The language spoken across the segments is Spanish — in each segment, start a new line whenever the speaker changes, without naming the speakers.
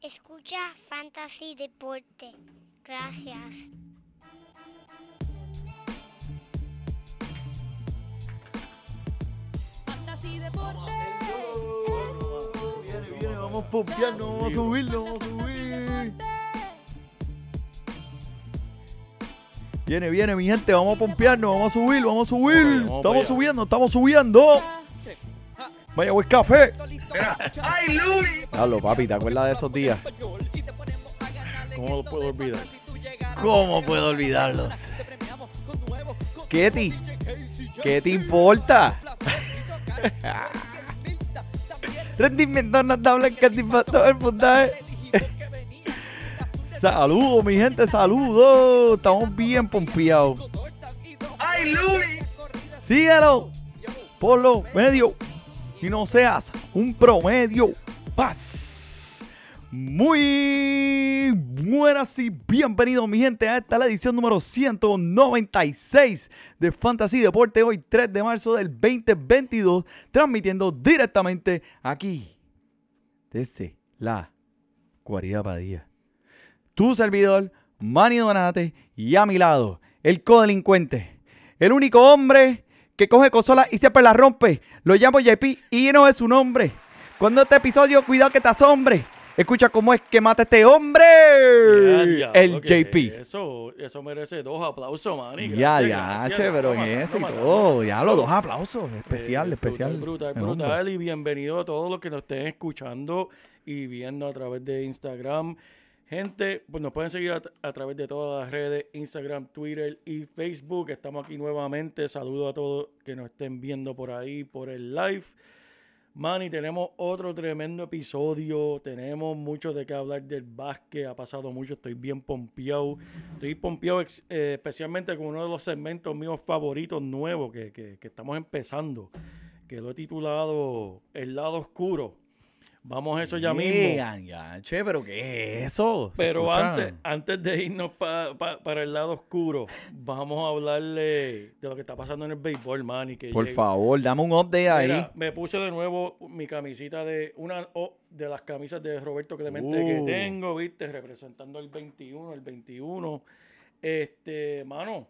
Escucha Fantasy Deporte. Gracias.
Fantasy Deporte.
Viene, viene, vamos a pompearnos, vamos a subirlo, vamos a subir. Viene, viene, mi gente, vamos a pompearnos, vamos a subir, vamos a subir. Estamos subiendo, estamos subiendo. Vaya, buen café.
¡Ay, Luis!
Hablo, papi, ¿te acuerdas de esos días?
¿Cómo lo puedo olvidar?
¿Cómo puedo olvidarlos? ¿Qué ti? ¿Qué te importa? Rendimiento que te impactó el puntaje. Saludos, mi gente, saludos. Estamos bien pompeados.
¡Ay, Luis!
Síguelo por lo medio y no seas un promedio. Paz. Muy buenas y bienvenidos, mi gente, a esta la edición número 196 de Fantasy Deporte. Hoy, 3 de marzo del 2022, transmitiendo directamente aquí desde la Guarida Padilla. Tu servidor, Manny Donate, y a mi lado, el codelincuente, el único hombre que coge consola y siempre la rompe. Lo llamo JP y no es su nombre. Cuando este episodio, cuidado que te asombre. Escucha cómo es que mata este hombre.
Ya,
el JP.
Eso, eso merece dos aplausos, Manny.
Ya, ya, che, pero en ese y todo. Ya los dos aplausos. Especial,
Eh,
especial.
Brutal, brutal. Y bienvenido a todos los que nos estén escuchando y viendo a través de Instagram. Gente, pues nos pueden seguir a, través de todas las redes, Instagram, Twitter y Facebook. Estamos aquí nuevamente. Saludo a todos que nos estén viendo por ahí, por el live. Manny, tenemos otro tremendo episodio. Tenemos mucho de qué hablar del básquet. Ha pasado mucho. Estoy bien pompeado. Estoy pompeado eh, especialmente con uno de los segmentos míos favoritos nuevos que, que- que estamos empezando. Que lo he titulado El lado oscuro. Vamos a eso ya mismo.
Ya, che, pero ¿qué es eso? ¿Se
Pero antes, antes de irnos pa- pa- para el lado oscuro, vamos a hablarle de lo que está pasando en el béisbol, Manny. Que
Por favor, dame un update ahí.
Mira, me puse de nuevo mi camisita de una o- de las camisas de Roberto Clemente que
Uh.
tengo, viste, representando el 21, el 21. Este, mano,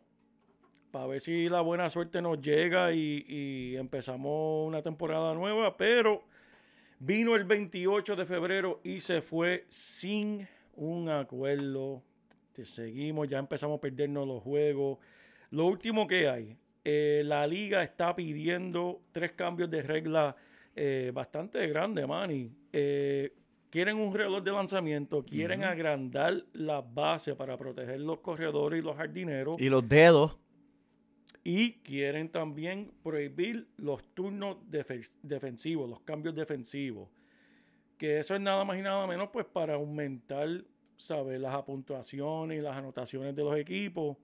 para ver si la buena suerte nos llega y, y empezamos una temporada nueva, pero vino el 28 de febrero y se fue sin un acuerdo. Te seguimos, ya empezamos a perdernos los juegos. Lo último que hay, eh, la liga está pidiendo tres cambios de regla eh, bastante grandes, Manny. Eh, quieren un reloj de lanzamiento, quieren agrandar la base para proteger los corredores y los jardineros
Y los dedos.
Y quieren también prohibir los turnos defe- defensivos, los cambios defensivos. Que eso es nada más y nada menos pues para aumentar, ¿sabes? Las apuntuaciones y las anotaciones de los equipos.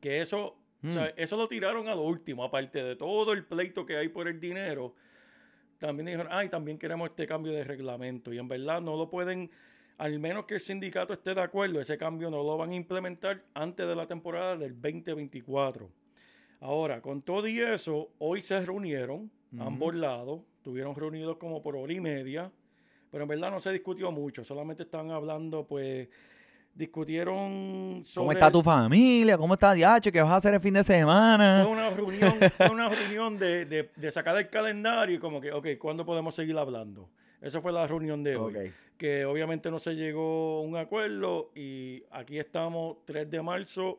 Que eso,
Mm.
¿sabes? eso lo tiraron a lo último, aparte de todo el pleito que hay por el dinero. También dijeron, ay, también queremos este cambio de reglamento. Y en verdad no lo pueden, al menos que el sindicato esté de acuerdo, ese cambio no lo van a implementar antes de la temporada del 2024. Ahora, con todo y eso, hoy se reunieron, ambos lados, estuvieron reunidos como por hora y media, pero en verdad no se discutió mucho, solamente estaban hablando, pues, discutieron sobre...
¿Cómo está tu familia? ¿Cómo está DH? ¿Qué vas a hacer el fin de semana?
Fue una reunión, fue una reunión de, de- de sacar el calendario y como que, ok, ¿cuándo podemos seguir hablando? Esa fue la reunión de hoy.
Ok.
Que obviamente no se llegó a un acuerdo y aquí estamos 3 de marzo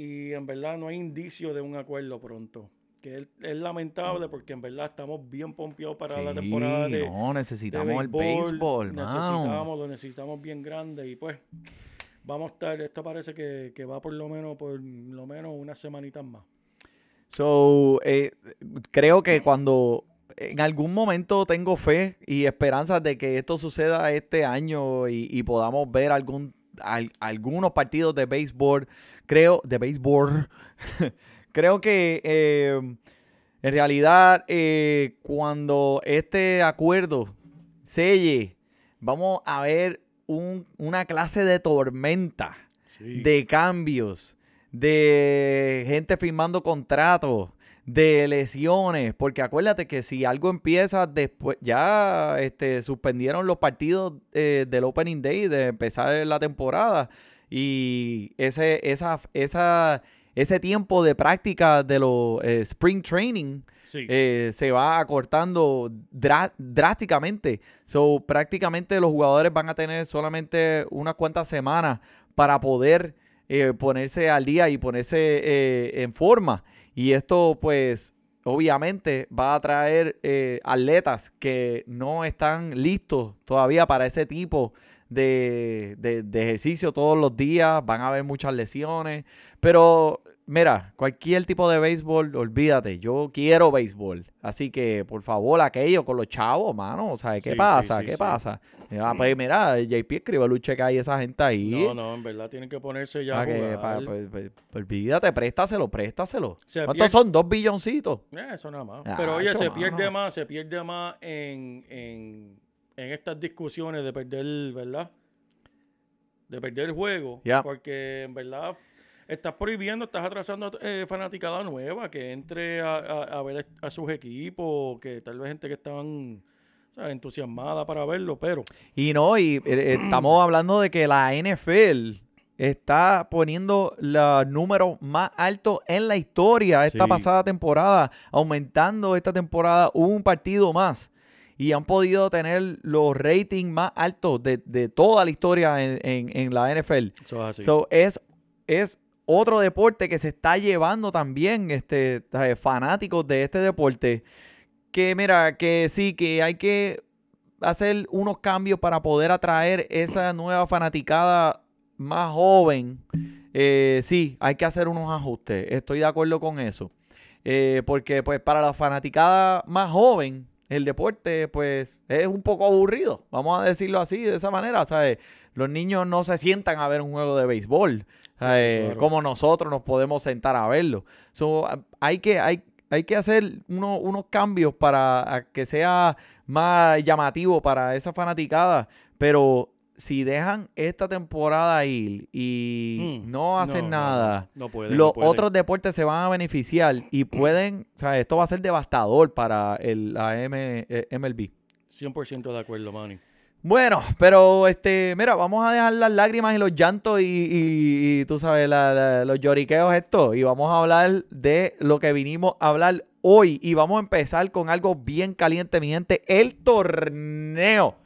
y en verdad no hay indicio de un acuerdo pronto. Que es, lamentable porque en verdad estamos bien pompeados para la
Sí,
temporada de,
no,
de
necesitamos el béisbol,
necesitamos, lo necesitamos bien grande y pues vamos a estar, esto parece que, que va por lo menos por lo menos unas semanitas más.
So, eh, creo que cuando en algún momento tengo fe y esperanzas de que esto suceda este año y, y podamos ver algún, al- algunos partidos de béisbol, creo, de béisbol, creo que eh, en realidad eh, cuando este acuerdo selle, vamos a ver un- una clase de tormenta de cambios, de gente firmando contratos, de lesiones, porque acuérdate que si algo empieza después, ya este, suspendieron los partidos eh, del Opening Day de empezar la temporada y ese, esa, esa, ese tiempo de práctica de los eh, Spring Training
Sí.
eh, se va acortando drá- drásticamente. So, prácticamente los jugadores van a tener solamente unas cuantas semanas para poder ponerse al día y ponerse en forma. Y esto, pues, obviamente va a traer eh, atletas que no están listos todavía para ese tipo de, de- de ejercicio todos los días. Van a haber muchas lesiones. Pero, mira, cualquier tipo de béisbol, olvídate. Yo quiero béisbol. Así que, por favor, aquello con los chavos, mano. O sea, ¿qué
Sí,
pasa?
sí,
¿Qué pasa? Ah, pues mira, JP escribe un cheque ahí esa gente ahí.
No, no, en verdad tienen que ponerse ya a
que- pues, pues, olvídate, préstaselo, préstaselo.
Se
¿Cuántos
pierde-
son? Dos billoncitos.
Eh, eso nada más.
Ah,
Pero oye, se pierde
mano.
más, se pierde más en, en, en estas discusiones de perder, ¿verdad? De perder el juego. Porque en verdad estás prohibiendo, estás atrasando eh, fanaticada nueva que entre a, a- a ver a sus equipos, que tal vez gente que estaban entusiasmada para verlo, pero
Y no, y eh, eh, estamos hablando de que la NFL está poniendo los números más altos en la historia esta
Sí.
pasada temporada, aumentando esta temporada un partido más. Y han podido tener los ratings más altos de, de toda la historia en, en- en la NFL.
eso es así.
So, es, es otro deporte que se está llevando también este, ¿sabes? fanáticos de este deporte. Que mira, que sí, que hay que hacer unos cambios para poder atraer esa nueva fanaticada más joven. Eh, sí, hay que hacer unos ajustes. Estoy de acuerdo con eso. Eh, porque pues para la fanaticada más joven, el deporte pues es un poco aburrido. Vamos a decirlo así, de esa manera. Los niños no se sientan a ver un juego de béisbol.
Claro.
Como nosotros nos podemos sentar a verlo. So, hay, que, hay, hay que hacer uno- unos cambios para que sea más llamativo para esa fanaticada. Pero si dejan esta temporada ir y
Mm,
no hacen nada,
No, pueden,
los
pueden.
otros deportes se van a beneficiar y pueden, o sea, esto va a ser devastador para el, la M- eh, MLB.
100% de acuerdo, Manny.
Bueno, pero este, mira, vamos a dejar las lágrimas y los llantos y, tú sabes, los lloriqueos esto. Y vamos a hablar de lo que vinimos a hablar hoy. Y vamos a empezar con algo bien caliente, mi gente. El torneo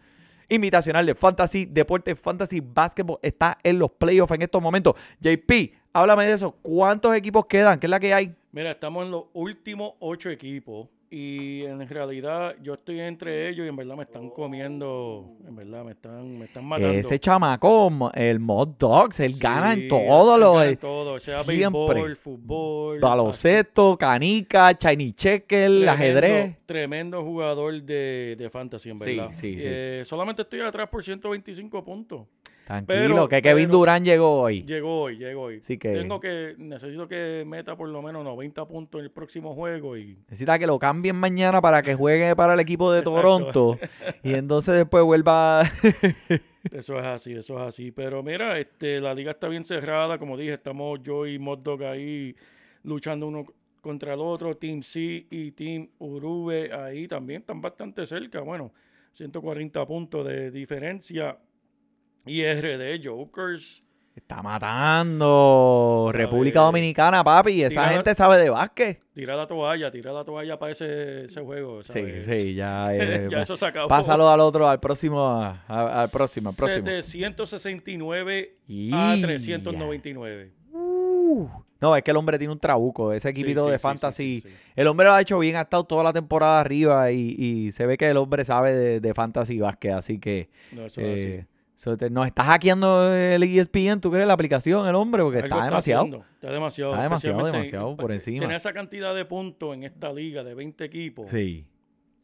invitacional de Fantasy, Deporte Fantasy Basketball está en los playoffs en estos momentos. JP, háblame de eso. ¿Cuántos equipos quedan? ¿Qué es la que hay?
Mira, estamos en los últimos ocho equipos y en realidad yo estoy entre ellos y en verdad me están comiendo, en verdad me están, me están matando.
Ese chamaco, el Mod Dogs, él
Sí,
gana en todo lo de
todo, sea
siempre.
béisbol, fútbol,
baloncesto, canica, shiny checker, ajedrez.
Tremendo jugador de, de fantasy, en verdad.
sí, sí.
Eh, solamente estoy atrás por 125 puntos.
Tranquilo,
Pero-
que Kevin
pero-
Durán llegó hoy.
Llegó hoy, llegó hoy.
Así que-
Tengo que, necesito que meta por lo menos 90 puntos en el próximo juego y
Necesita que lo cambien mañana para que juegue para el equipo de. Toronto. Y entonces después vuelva.
Eso es así, eso es así. Pero mira, este, la liga está bien cerrada. Como dije, estamos yo y Moddog ahí luchando uno contra el otro. Team C y Team Urube ahí también están bastante cerca. Bueno, 140 puntos de diferencia. Y RD Jokers.
Está matando.
Sabe.
República Dominicana, papi. Esa
Tira-
gente sabe de básquet.
Tira la toalla, tira la toalla para ese, ese juego.
Sí,
¿sabes?
sí, ya. eh,
ya eso se acabó.
Pásalo al otro, al próximo. a- al próximo, al próximo.
769 a
Ya.
399.
Uh, no, es que el hombre tiene un trabuco. Ese equipito
sí,
de fantasy.
sí.
El hombre lo ha hecho bien, ha estado toda la temporada arriba y, y se ve que el hombre sabe de, de fantasy básquet. Así que
No, eso es así.
eh, so te- nos está hackeando el ESPN, ¿tú crees? La aplicación, el hombre, porque está demasiado.
haciendo, Está demasiado.
Está demasiado, demasiado por encima.
Tener esa cantidad de puntos en esta liga de 20 equipos.
Sí.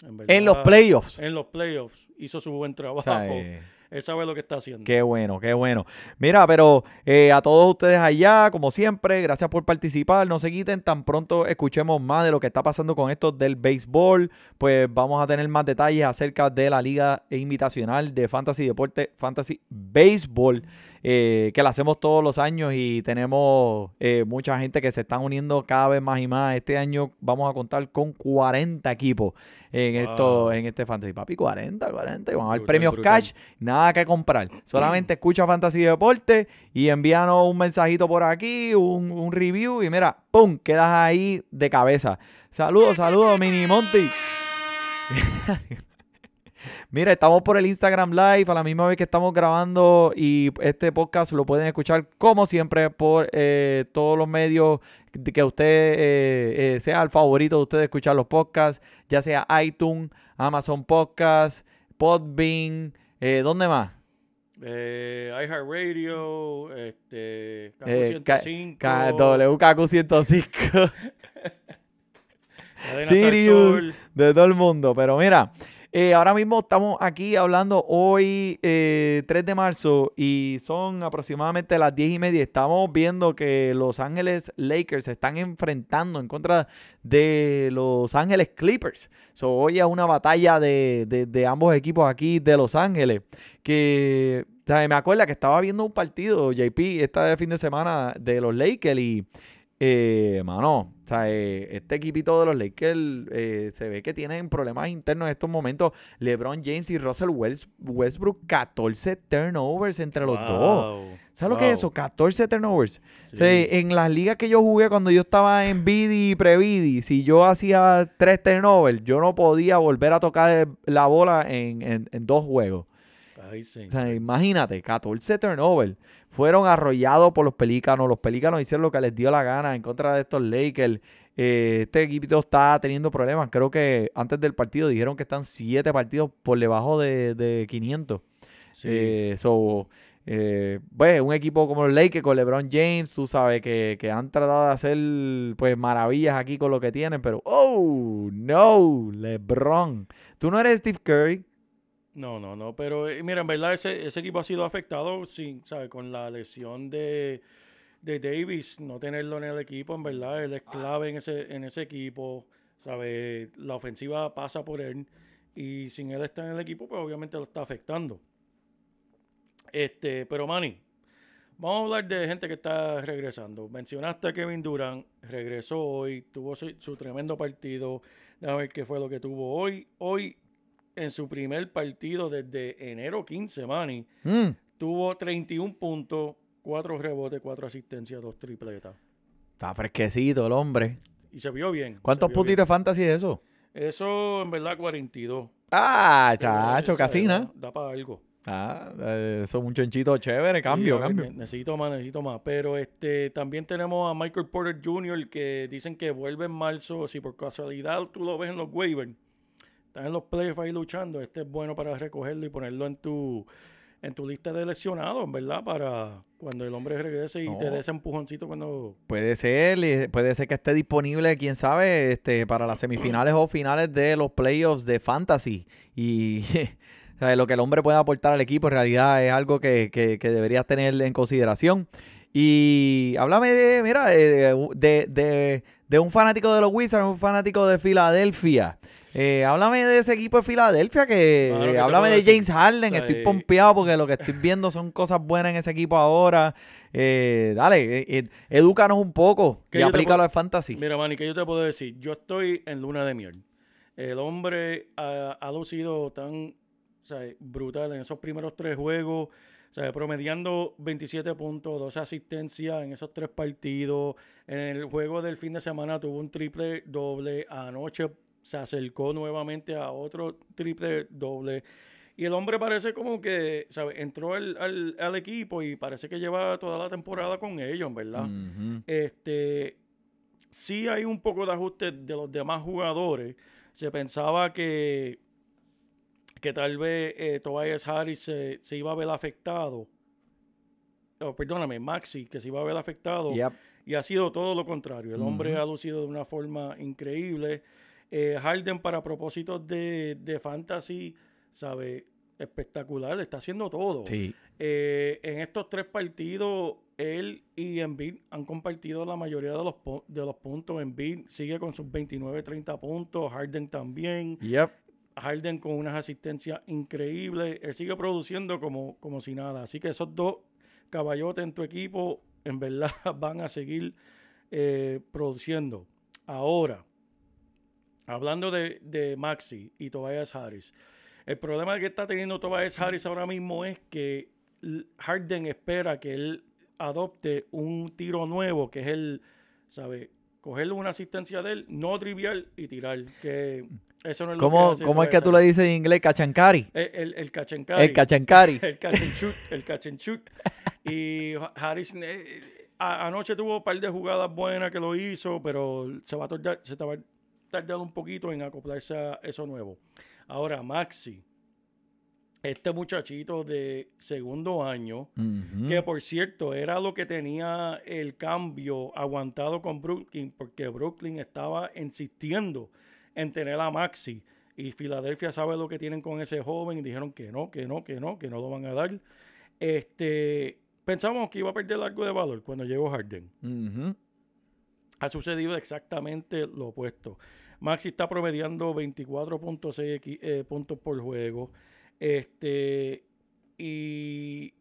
En, verdad,
En los playoffs.
En los playoffs. hizo su buen trabajo.
O sea, eh,
Él sabe lo que está haciendo.
Qué bueno, qué bueno. Mira, pero eh, a todos ustedes allá, como siempre, gracias por participar. No se quiten, tan pronto escuchemos más de lo que está pasando con esto del béisbol. Pues vamos a tener más detalles acerca de la Liga Invitacional de Fantasy Deporte, Fantasy Béisbol, eh, que la hacemos todos los años y tenemos eh, mucha gente que se están uniendo cada vez más y más. Este año vamos a contar con 40 equipos en, esto, en este Fantasy. Papi, 40, 40. y Vamos a
Brutal,
premios
brutal.
cash. Nada que comprar. Solamente escucha Fantasy Deporte y envíanos un mensajito por aquí, un, un review y mira, ¡pum! Quedas ahí de cabeza. Saludos, saludos, Mini Monty. Mira, estamos por el Instagram Live a la misma vez que estamos grabando y este podcast lo pueden escuchar como siempre por eh, todos los medios que usted eh, eh, sea el favorito de usted escuchar los podcasts, ya sea iTunes, Amazon Podcast, Podbean, eh, ¿dónde más?
Eh, iHeartRadio, este,
Eh, K-
K105,
K- WKQ 105
Cadena
Sirius.
Salsol.
de todo el mundo. Pero mira, eh, ahora mismo estamos aquí hablando hoy, eh, 3 de marzo, y son aproximadamente las 10 y media. Estamos viendo que Los Ángeles Lakers se están enfrentando en contra de Los Ángeles Clippers. So, hoy es una batalla de, de- ambos equipos aquí de Los Ángeles. Que o me acuerda que estaba viendo un partido, JP, este fin de semana de los Lakers y. Eh, mano, o sea, eh, este equipito de los Lakers eh, se ve que tienen problemas internos en estos momentos. LeBron James y Russell Wels- Westbrook, 14 turnovers entre los dos.
Wow,
¿Sabes lo que es eso? 14 turnovers. O
Sí.
sea, en las ligas que yo jugué cuando yo estaba en BD y Previdi, si yo hacía tres turnovers, yo no podía volver a tocar la bola en, en- en dos juegos.
Ay, sí.
O sea, imagínate, 14 turnovers. Fueron arrollados por los pelícanos. Los pelícanos hicieron lo que les dio la gana en contra de estos Lakers. Eh, este equipo está teniendo problemas. Creo que antes del partido dijeron que están 7 partidos por debajo de, de 500.
Sí.
Eh, so, eh, pues, un equipo como los Lakers con LeBron James, tú sabes que, que han tratado de hacer pues maravillas aquí con lo que tienen, pero oh no, LeBron. Tú no eres Steve Curry.
No, no, no, pero eh, mira, en verdad ese, ese equipo ha sido afectado sin, ¿sabes? con la lesión de, de Davis, no tenerlo en el equipo, en verdad, él es clave en ese, en ese equipo, ¿sabes? La ofensiva pasa por él y sin él estar en el equipo, pues obviamente lo está afectando. Este, pero Manny, vamos a hablar de gente que está regresando. Mencionaste a Kevin Durant, regresó hoy, tuvo su, su tremendo partido. Déjame ver qué fue lo que tuvo hoy. Hoy en su primer partido desde enero 15, Manny,
Mm,
tuvo 31 puntos, 4 rebotes, 4 asistencias, 2 tripletas.
está fresquecito el hombre.
Y se vio bien.
¿Cuántos
vio
puntitos de fantasy es eso?
bien. Eso en verdad 42.
Ah, chacho, casi
¿sabes?
nada.
Da, para algo.
Ah, eh, eso es un chonchito chévere, cambio,
Sí,
cambio.
ne- Necesito más, necesito más. Pero este también tenemos a Michael Porter Jr. que dicen que vuelve en marzo. Si por casualidad tú lo ves en los waivers, estás en los playoffs ahí luchando, este es bueno para recogerlo y ponerlo en tu en tu lista de lesionados, ¿verdad? Para cuando el hombre regrese y te dé ese empujoncito cuando...
Puede ser, puede ser que esté disponible, quién sabe, este, para las semifinales o finales de los playoffs de fantasy. Y o sea, lo que el hombre puede aportar al equipo en realidad es algo que, que, que deberías tener en consideración. Y háblame de, mira, de, de, de- de un fanático de los Wizards, un fanático de Filadelfia. Eh, háblame de ese equipo de Filadelfia, que
Mano, ¿qué te
háblame de? James Harden,
O sea,
estoy
eh,
pompeado porque lo que estoy viendo son cosas buenas en ese equipo ahora. Eh, dale, eh, eh, edúcanos un poco
¿Qué
y aplícalo al fantasy.
Mira, Manny, ¿qué yo te puedo decir? Yo estoy en luna de miel. El hombre ha, ha lucido tan o sea, brutal en esos primeros tres juegos. Sea, promediando 27 puntos, 12 asistencias en esos tres partidos. En el juego del fin de semana tuvo un triple doble. Anoche se acercó nuevamente a otro triple doble. Y el hombre parece como que, ¿sabes? Entró al, al- al equipo y parece que lleva toda la temporada con ellos, ¿verdad? Este, sí hay un poco de ajuste de los demás jugadores. Se pensaba que, que tal vez eh, Tobias Harris se, se iba a ver afectado. Oh, perdóname, Maxi, que se iba a ver afectado.
Yep.
Y ha sido todo lo contrario. El hombre ha lucido de una forma increíble. Eh, Harden, para propósitos de, de fantasy, ¿sabe? Espectacular, está haciendo todo.
Sí.
Eh, en estos tres partidos, él y Embiid han compartido la mayoría de los, de los puntos. Embiid sigue con sus 29, 30 puntos. Harden también.
Yep.
Harden con unas asistencias increíbles. Él sigue produciendo como, como si nada. Así que esos dos caballotes en tu equipo, en verdad, van a seguir eh, produciendo. Ahora, hablando de, de Maxi y Tobias Harris, el problema que está teniendo Tobias Harris ahora mismo es que Harden espera que él adopte un tiro nuevo, que es el, ¿sabe? Cogerle una asistencia de él, no trivial y tirar. Que eso no es lo
¿Cómo,
que hace
cómo es que tú le dices en inglés cachancari?
El, el, el.
El cachancari.
El shoot, el catch and shoot. Y Ha- Harris eh, a- anoche tuvo un par de jugadas buenas que lo hizo, pero se va a tardar, se te va a tardar un poquito en acoplarse a eso nuevo. Ahora, Maxi, este muchachito de segundo año, que por cierto era lo que tenía el cambio aguantado con Brooklyn, porque Brooklyn estaba insistiendo en tener a Maxi. Y Filadelfia sabe lo que tienen con ese joven y dijeron que no, que no, que no, que no lo van a dar. Este, pensamos que iba a perder algo de valor cuando llegó Harden. Ha sucedido exactamente lo opuesto. Maxi está promediando 24.6 equi- eh, puntos por juego. Este, y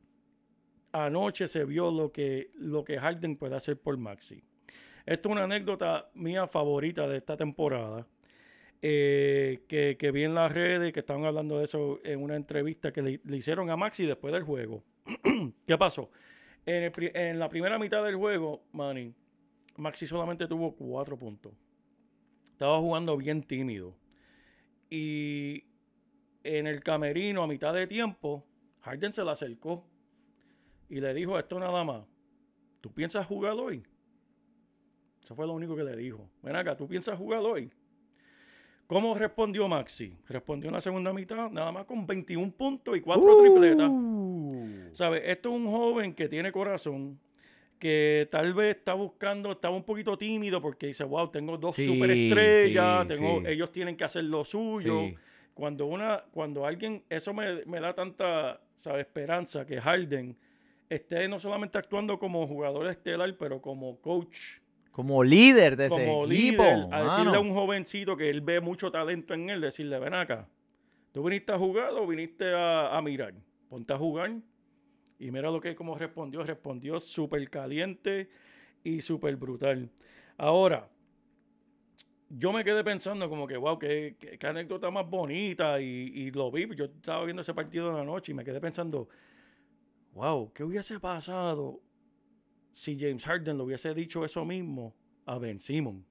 anoche se vio lo que, lo que Harden puede hacer por Maxi. Esto es una anécdota mía favorita de esta temporada. eh, que, que vi en las redes, que estaban hablando de eso en una entrevista que le, le hicieron a Maxi después del juego. ¿Qué pasó? En, en la primera mitad del juego, Manny, Maxi solamente tuvo cuatro puntos. Estaba jugando bien tímido. Y en el camerino, a mitad de tiempo, Harden se le acercó y le dijo esto nada más. ¿Tú piensas jugar hoy? Eso fue lo único que le dijo. Ven acá, ¿tú piensas jugar hoy? ¿Cómo respondió Maxi? Respondió en la segunda mitad, nada más con 21 puntos y 4 tripletas.
Uh.
¿Sabes? Esto es un joven que tiene corazón, que tal vez está buscando, estaba un poquito tímido porque dice, wow, tengo dos
Sí,
superestrellas,
sí,
tengo,
sí.
ellos tienen que hacer lo suyo. Cuando una, cuando alguien, eso me, me da tanta. Esperanza que Harden esté no solamente actuando como jugador estelar, pero como coach,
Como líder de ese
como
equipo.
líder, a decirle a un jovencito que él ve mucho talento en él, decirle, ven acá, tú viniste a jugar o viniste a, a mirar, ponte a jugar. Y mira lo que como respondió, respondió súper caliente y súper brutal. Ahora, yo me quedé pensando como que, wow, qué, qué- anécdota más bonita y, y lo vi, yo estaba viendo ese partido de la noche y me quedé pensando, wow, ¿qué hubiese pasado si James Harden le hubiese dicho eso mismo a Ben Simon?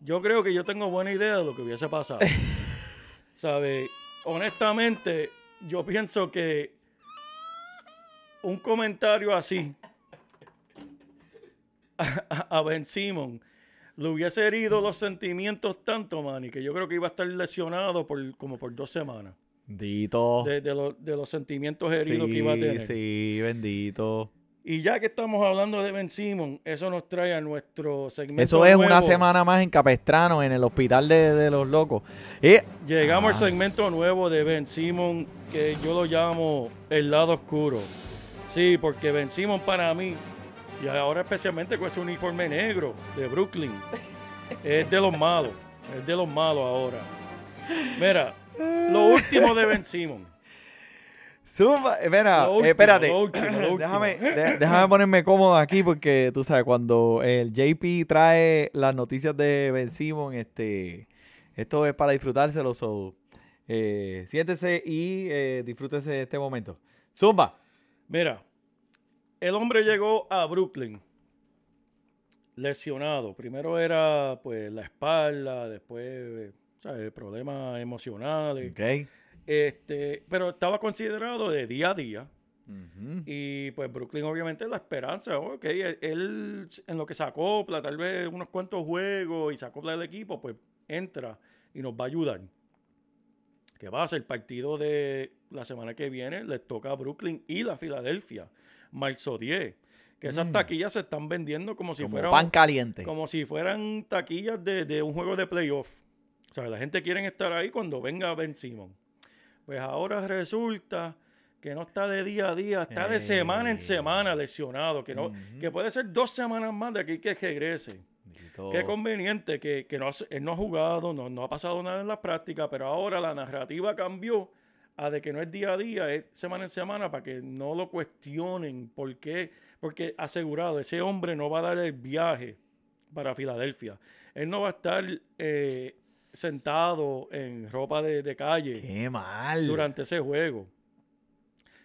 Yo creo que yo tengo buena idea de lo que hubiese pasado. ¿Sabe? Honestamente, yo pienso que un comentario así a, a Ben Simon le hubiese herido los sentimientos tanto, Manny, que yo creo que iba a estar lesionado por como por dos semanas
Bendito.
de, de lo- de los sentimientos heridos que iba a tener.
Sí, bendito.
Y ya que estamos hablando de Ben Simon, eso nos trae a nuestro segmento.
Eso es una semana más en Capestrano, en el hospital de, de los locos. Eh,
Llegamos
Ah.
al segmento nuevo de Ben Simon, que yo lo llamo el lado oscuro. Sí, porque Ben Simon para mí, y ahora especialmente con ese uniforme negro de Brooklyn, es de los malos. Es de los malos ahora. Mira, lo último de Ben Simon.
Zumba,
Lo último,
eh, espérate.
lo último, lo último.
déjame, de- déjame ponerme cómodo aquí porque tú sabes, cuando el JP trae las noticias de Ben Simon, este, esto es para disfrutárselo. So, eh, siéntese y eh, disfrútese este momento. Zumba.
Mira, el hombre llegó a Brooklyn lesionado. Primero era pues la espalda, después ¿sabes? problemas emocionales.
Ok.
Este, pero estaba considerado de día a día. Y pues Brooklyn obviamente la esperanza. Ok, él, él en lo que se acopla, tal vez unos cuantos juegos y se acopla el equipo, pues entra y nos va a ayudar. ¿Qué va a ser? El partido de la semana que viene les toca a Brooklyn y la Filadelfia, marzo 10. Que esas
Mm.
taquillas se están vendiendo como si
Como
fueran
pan caliente.
como si fueran taquillas de, de un juego de playoff. O sea, la gente quiere estar ahí cuando venga Ben Simon. Pues ahora resulta que no está de día a día, está de semana en semana lesionado, que, no, que puede ser dos semanas más de aquí que regrese. Qué conveniente que, que no, él no ha jugado, no, no ha pasado nada en la práctica, pero ahora la narrativa cambió a de que no es día a día, es semana en semana, para que no lo cuestionen. ¿Por qué? Porque asegurado, ese hombre no va a dar el viaje para Filadelfia. Él no va a estar eh, sentado en ropa de, de calle
Qué mal.
durante ese juego.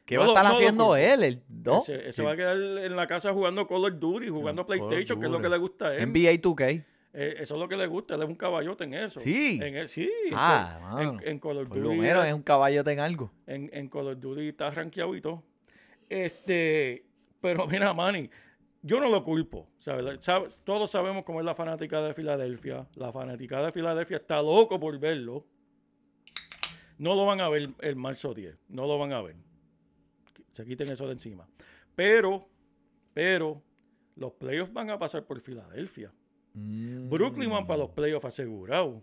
¿Qué
no
va a estar
no
haciendo
culpo.
él? El, ¿no?
Ese, ese
Sí.
va a quedar en la casa jugando Call of Duty, jugando PlayStation, que es lo que le gusta a él.
NBA 2K.
Eh, eso es lo que le gusta, él es un caballote en eso.
Sí.
En el- sí. en
Ah,
en, en Call of
Por lo
Duty.
menos es un caballote en algo.
en, en Call of Duty está rankeado y todo. Este, pero mira, Manny, yo no lo culpo. ¿sabes? Sabes- Todos sabemos cómo es la fanática de Filadelfia. La fanática de Filadelfia está loco por verlo. No lo van a ver el marzo 10. No lo van a ver. Se quiten eso de encima. Pero, pero, los playoffs van a pasar por Filadelfia.
Mm.
Brooklyn van para los playoffs asegurados.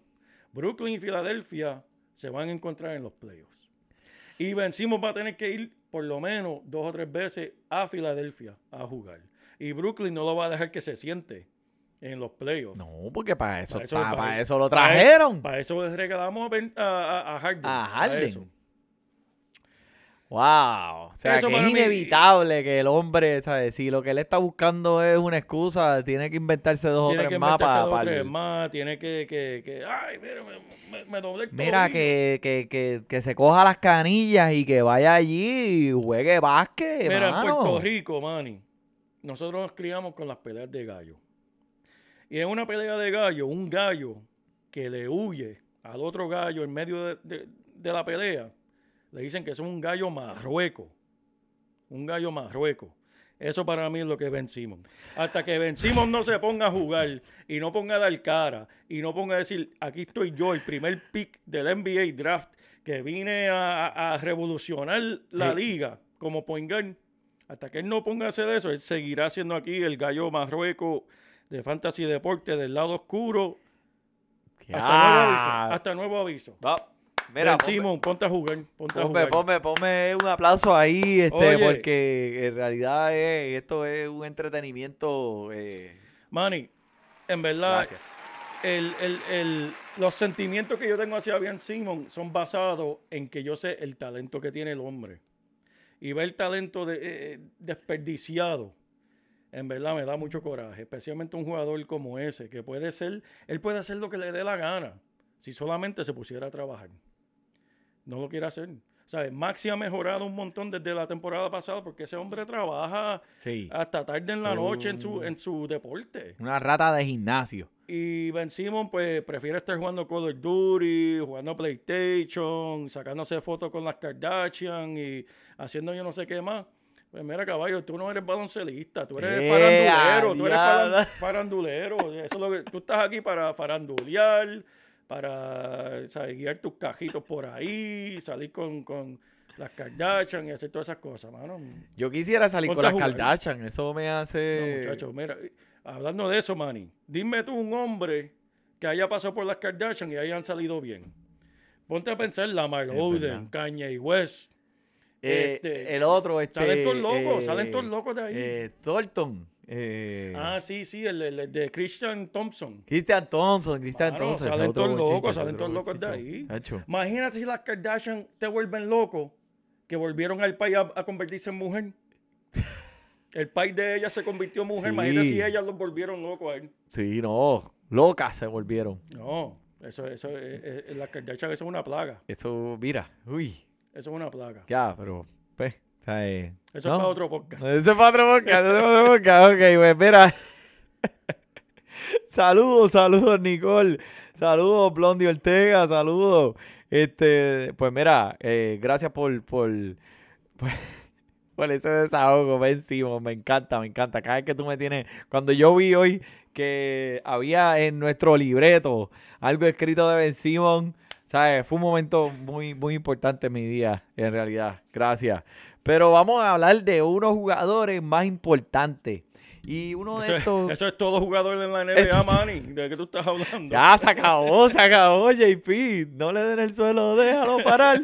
Brooklyn y Filadelfia se van a encontrar en los playoffs. Y vencimos va a tener que ir por lo menos dos o tres veces a Filadelfia a jugar. Y Brooklyn no lo va a dejar que se siente en los playoffs.
No, porque para eso,
Para eso-
para,
para
para
eso-
eso lo
Para
trajeron.
Para eso les regalamos a, a, a- Harden.
A Harden. Wow. O sea,
Eso
que es
mí-
inevitable que el hombre, ¿sabes? Si lo que él está buscando es una excusa, tiene que inventarse dos
Tiene
o tres más para.
dos tres más. Tiene que, que, que ay, mira, me, me, doblé el
Mira, que, que, que, que se coja las canillas y que vaya allí y juegue básquet,
Mira, en. Puerto Rico, Manny, nosotros nos criamos con las peleas de gallo. Y en una pelea de gallo, un gallo que le huye al otro gallo en medio de, de- de la pelea, le dicen que es un gallo marrueco. Un gallo marrueco. Eso para mí es lo que es Ben Simon. Hasta que Ben Simon no se ponga a jugar y no ponga a dar cara y no ponga a decir, aquí estoy yo, el primer pick del NBA draft que vine a, a- a revolucionar la
Sí.
liga como point guard. Hasta que él no ponga a hacer eso, él seguirá siendo aquí el gallo marrueco de fantasy deporte del lado oscuro. Hasta nuevo aviso. Hasta nuevo aviso.
Va, Mira,
Simon, ponte a jugar. Ponte a
Ponme,
jugar.
ponme, ponme un aplauso ahí, este,
Oye.
porque en realidad es- esto es un entretenimiento. eh,
Manny, en verdad,
gracias.
el, el- el- los sentimientos que yo tengo hacia Ben Simon son basados en que yo sé el talento que tiene el hombre. Y ver el talento de- eh, desperdiciado, en verdad me da mucho coraje. Especialmente un jugador como ese, que puede ser, él puede hacer lo que le dé la gana, si solamente se pusiera a trabajar. No lo quiere hacer. ¿Sabes? Maxi ha mejorado un montón desde la temporada pasada porque ese hombre trabaja
Sí.
hasta tarde en la noche en su, en su deporte.
Una rata de gimnasio.
Y Ben Simon, pues, prefiere estar jugando Call of Duty, jugando PlayStation, sacándose fotos con las Kardashian y haciendo yo no sé qué más. Pues mira, caballo, tú no eres baloncelista, tú eres
¡Eh,
farandulero, tú eres farandulero. Eso es lo que, tú estás aquí para farandulear, para ¿sabes? guiar tus cajitos por ahí, salir con, con las Kardashian y hacer todas esas cosas, mano.
Yo quisiera salir con las. Kardashian, eso me
No,
hace.
muchacho, mira, hablando de eso, Manny, dime tú un hombre que haya pasado por las Kardashian y hayan salido bien. Ponte a pensar, Lamar Odom,
verdad.
Kanye West.
Eh,
este,
el otro, este.
salen todos locos,
eh,
salen todos locos de ahí.
Eh, Thornton. Eh,
ah, sí, sí, el, el- el de Christian Thompson.
Christian Thompson, Christian
Mano,
Thompson.
salen todos locos, salen todos locos de ahí. Imagínate si las Kardashian te vuelven locos, que volvieron al país a, a convertirse en mujer. El país de ella se convirtió en mujer.
Sí.
Imagínate si ellas los volvieron locos a él.
Sí, no. Locas se volvieron.
No, eso, eso, es- es- es- las Kardashian eso es una plaga.
Eso, mira. Uy.
Eso es una plaga.
Ya, pero. Pues.
Eso
¿no?
es para otro podcast.
Ese es para otro podcast, ese es para otro podcast. Ok, pues mira. saludos, saludos, Nicole. Saludos, Blondie Ortega, saludos. Este, pues mira, eh, gracias por, por, por, por ese desahogo, Ben Simon. Me encanta, me encanta. Cada vez que tú me tienes. Cuando yo vi hoy que había en nuestro libreto algo escrito de Ben Simon, ¿sabes? Fue un momento muy, muy importante en mi día, en realidad. Gracias. Pero vamos a hablar de unos jugadores más importantes. Y uno de
Eso,
estos...
es, eso es todo jugador en la NBA. Manny. ¿De qué tú estás hablando?
Ya se acabó, se acabó, JP. No le den el suelo, déjalo parar.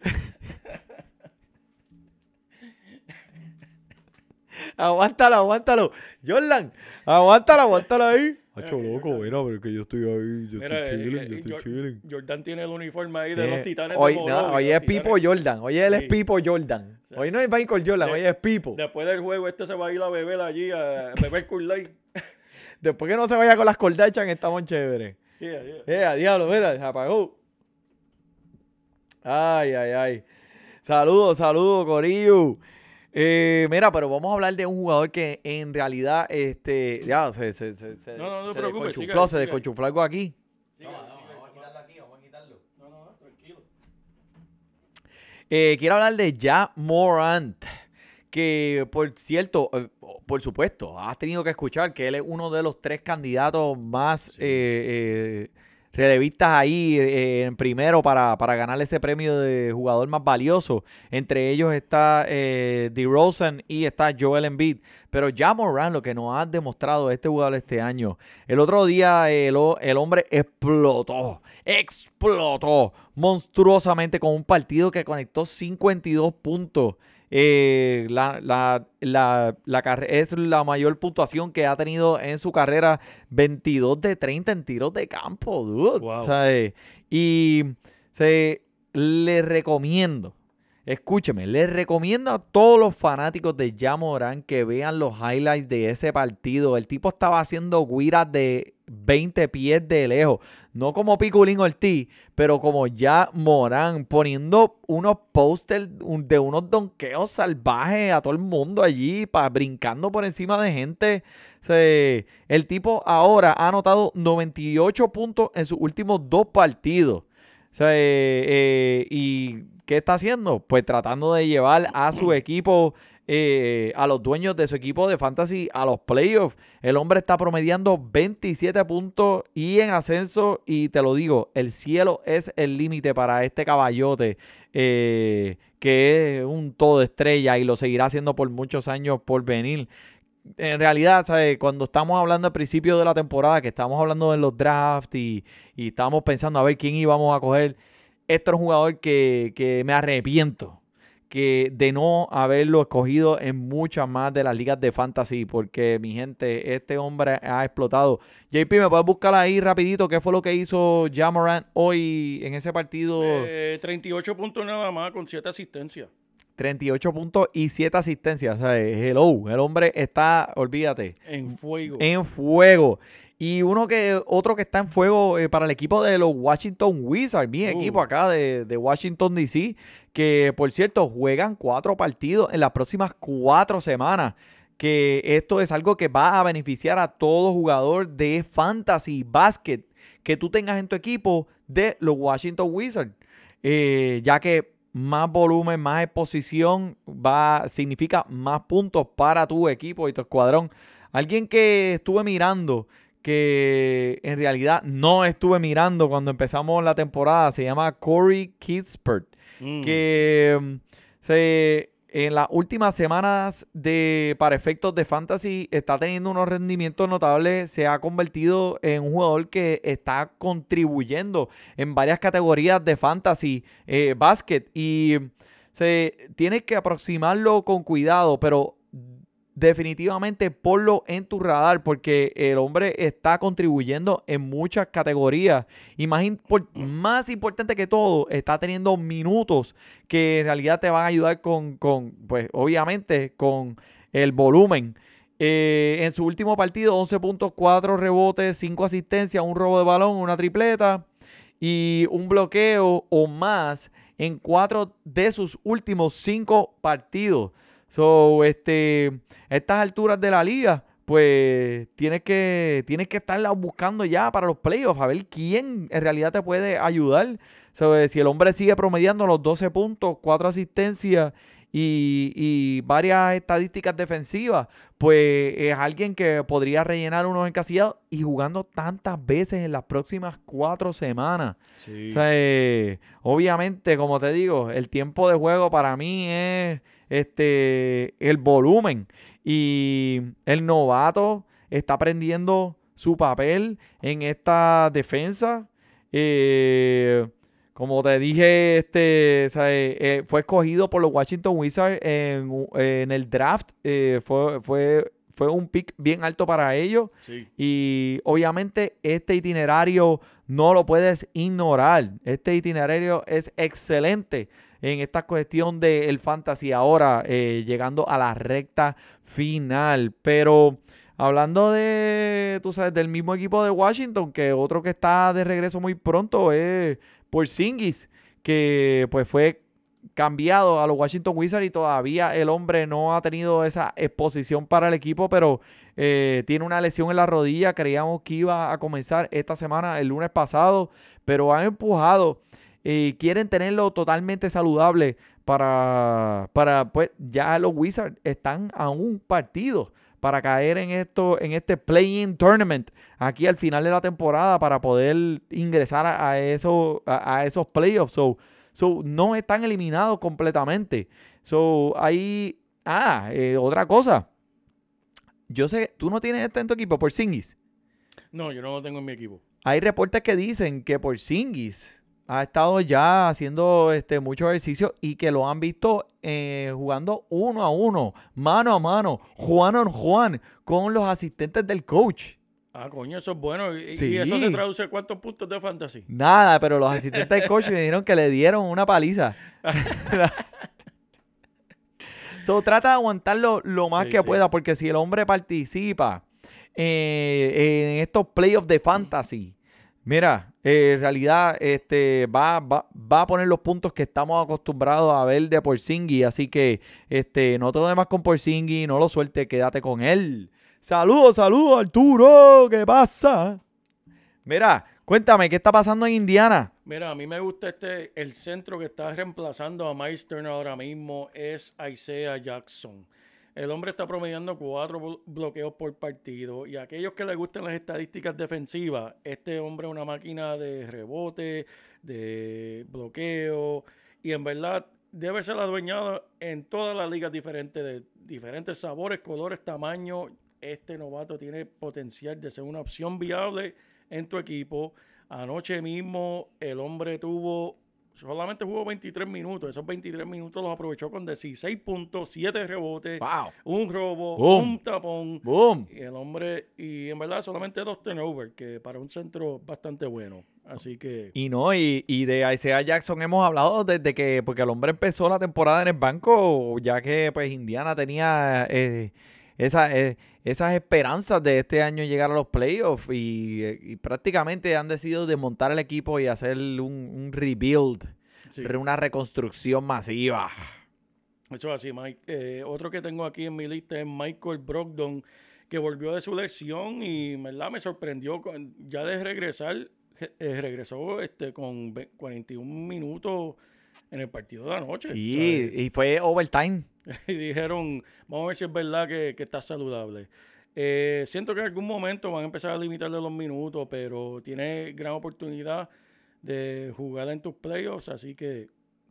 aguántalo, aguántalo. Jordan, aguántalo, aguántalo ahí. Hacho loco, mira, pero que yo estoy ahí, yo
Mira,
estoy
eh,
chilling,
eh,
yo estoy chilling.
Jordan tiene el uniforme ahí de
Eh,
los titanes
hoy,
de
no,
Morovi,
hoy es Pipo. Jordan. Hoy él es
Sí.
Pipo Jordan.
Sí.
Hoy no es Michael Jordan,
De-
hoy es Pipo.
Después del juego, este se va a ir a beber allí, a beber Kool-Aid.
Después que no se vaya con las Kardashian, estamos chéveres.
Yeah, yeah.
A diablo, mira, se apagó. Ay, ay, ay. Saludos, saludos, Corillo. Eh, mira, pero vamos a hablar de un jugador que en realidad, este, ya, se, se, se, se,
No, no, no
se
preocupes,
desconchufló, se desconchufló algo aquí.
Sigue, sigue.
quitarlo aquí, vamos a quitarlo.
No, no, no, tranquilo.
Eh, quiero hablar de Ja Morant, que por cierto, eh, por supuesto, has tenido que escuchar que él es uno de los tres candidatos más
Sí.
Eh, eh, relevistas ahí eh, en primero para, para ganar ese premio de jugador más valioso. Entre ellos está eh, DeRozan y está Joel Embiid. Pero Ja Morant, lo que nos ha demostrado este jugador este año, el otro día el, o- el hombre explotó, explotó monstruosamente con un partido que conectó 52 puntos. Eh, la, la, la, la es la mayor puntuación que ha tenido en su carrera. 22 de 30 en tiros de campo, dude. Y se, le recomiendo, escúcheme, le recomiendo a todos los fanáticos de Morant que vean los highlights de ese partido. El tipo estaba haciendo guiras de 20 pies de lejos. No como Piculín Ortiz, pero como ya Morán, poniendo unos pósters de unos donkeos salvajes a todo el mundo allí, pa, brincando por encima de gente. Se- el tipo ahora ha anotado 98 puntos en sus últimos dos partidos. Eh, eh, ¿Y qué está haciendo? Pues tratando de llevar a su equipo, eh, a los dueños de su equipo de fantasy a los playoffs. El hombre está promediando 27 puntos y en ascenso. Y te lo digo, el cielo es el límite para este caballote, eh, que es un todo estrella y lo seguirá haciendo por muchos años por venir en realidad, ¿sabes? Cuando estamos hablando al principio de la temporada, que estamos hablando de los drafts y, y estábamos pensando a ver quién íbamos a coger, este es un jugador que, que me arrepiento que de no haberlo escogido en muchas más de las ligas de fantasy, porque mi gente, este hombre ha explotado. JP, ¿me puedes buscar ahí rapidito qué fue lo que hizo Jamoran hoy en ese partido?
Eh, 38 puntos nada más con 7 asistencias.
38 puntos y 7 asistencias. O sea, hello, el hombre está, olvídate,
En fuego.
en fuego. Y uno que, otro que está en fuego eh, para el equipo de los Washington Wizards, mi
Uh.
equipo acá de, de Washington DC, que por cierto juegan cuatro partidos en las próximas cuatro semanas. Que esto es algo que va a beneficiar a todo jugador de fantasy basket que tú tengas en tu equipo de los Washington Wizards. Eh, ya que más volumen, más exposición va, significa más puntos para tu equipo y tu escuadrón. Alguien que estuve mirando, que en realidad no estuve mirando cuando empezamos la temporada, se llama Corey Kispert,
Mm.
que mm, se, en las últimas semanas de para efectos de fantasy está teniendo unos rendimientos notables, se ha convertido en un jugador que está contribuyendo en varias categorías de fantasy eh, basket y se tienes que aproximarlo con cuidado, pero definitivamente ponlo en tu radar porque el hombre está contribuyendo en muchas categorías y más, más importante que todo, está teniendo minutos que en realidad te van a ayudar con, pues obviamente con el volumen. Eh, en su último partido, 11.4 rebotes, 5 asistencias, un robo de balón, una tripleta y un bloqueo o más en cuatro de sus últimos cinco partidos. So, este, a estas alturas de la liga, pues tienes que, tienes que estarla buscando ya para los playoffs, a ver quién en realidad te puede ayudar. So, eh, si el hombre sigue promediando los 12 puntos, 4 asistencias y, y varias estadísticas defensivas, pues es alguien que podría rellenar unos encasillados y jugando tantas veces en las próximas cuatro semanas.
Sí.
O sea, eh, obviamente, como te digo, el tiempo de juego para mí es este el volumen. Y el novato está aprendiendo su papel en esta defensa. Eh, como te dije, este, eh, fue escogido por los Washington Wizards en, el draft. eh, fue, fue, fue un pick bien alto para ellos.
Sí.
Y obviamente este itinerario no lo puedes ignorar. Este itinerario es excelente en esta cuestión del fantasy ahora, eh, llegando a la recta final. Pero hablando de, tú sabes, del mismo equipo de Washington, que otro que está de regreso muy pronto es Porzingis, que pues fue cambiado a los Washington Wizards y todavía el hombre no ha tenido esa exposición para el equipo, pero eh, tiene una lesión en la rodilla. Creíamos que iba a comenzar esta semana, el lunes pasado, pero han empujado y quieren tenerlo totalmente saludable para, para pues ya los Wizards están a un partido para caer en esto, en este play-in tournament aquí al final de la temporada para poder ingresar a, a eso, a, a esos playoffs. So, so, no están eliminados completamente. So, ahí. Ah, eh, otra cosa. Yo sé, tú no tienes este en tu equipo, Porzingis.
No, yo no lo tengo en mi equipo.
Hay reportes que dicen que Porzingis ha estado ya haciendo este, mucho ejercicio y que lo han visto eh, jugando uno a uno, mano a mano, Juan on Juan, con los asistentes del coach.
Ah, coño, eso es bueno. ¿Y, y
Sí.
eso se traduce a cuántos puntos de fantasy?
Nada, pero los asistentes del coach me dijeron que le dieron una paliza. so, trata de aguantarlo lo más
Sí,
que
sí.
pueda, porque si el hombre participa eh, en estos playoffs de fantasy, mira, eh, en realidad este, va, va, va a poner los puntos que estamos acostumbrados a ver de Porzingis. Así que este, no te demás con Porzingis, no lo suelte, quédate con él. Saludos, saludos, Arturo, ¿qué pasa? Mira, cuéntame, ¿qué está pasando en Indiana?
Mira, a mí me gusta este, el centro que está reemplazando a Turner ahora mismo es Isaiah Jackson. El hombre está promediando cuatro blo- bloqueos por partido y a aquellos que les gustan las estadísticas defensivas, este hombre es una máquina de rebote, de bloqueo y en verdad debe ser adueñado en todas las ligas diferentes, de diferentes sabores, colores, tamaños. Este novato tiene potencial de ser una opción viable en tu equipo. Anoche mismo el hombre tuvo, solamente jugó 23 minutos. Esos 23 minutos los aprovechó con 16 puntos, 7 rebotes,
¡Wow!
un robo,
Boom.
un tapón.
¡Boom!
Y el hombre, y en verdad solamente dos turnovers, que para un centro bastante bueno. Así que,
Y no, y, y de Isaiah Jackson hemos hablado desde que, porque el hombre empezó la temporada en el banco, ya que pues Indiana tenía eh, esa, eh, esas esperanzas de este año llegar a los playoffs y, y prácticamente han decidido desmontar el equipo y hacer un, un rebuild,
sí.
una reconstrucción masiva.
Eso es así, Mike. Eh, otro que tengo aquí en mi lista es Michael Brogdon, que volvió de su lesión y verdad me sorprendió. con- ya de regresar, eh, regresó este, con ve- 41 minutos en el partido de anoche.
Sí,
¿sabes?
y fue overtime.
Y dijeron, vamos a ver si es verdad que, que está saludable. Eh, siento que en algún momento van a empezar a limitarle los minutos, pero tiene gran oportunidad de jugar en tus playoffs, así que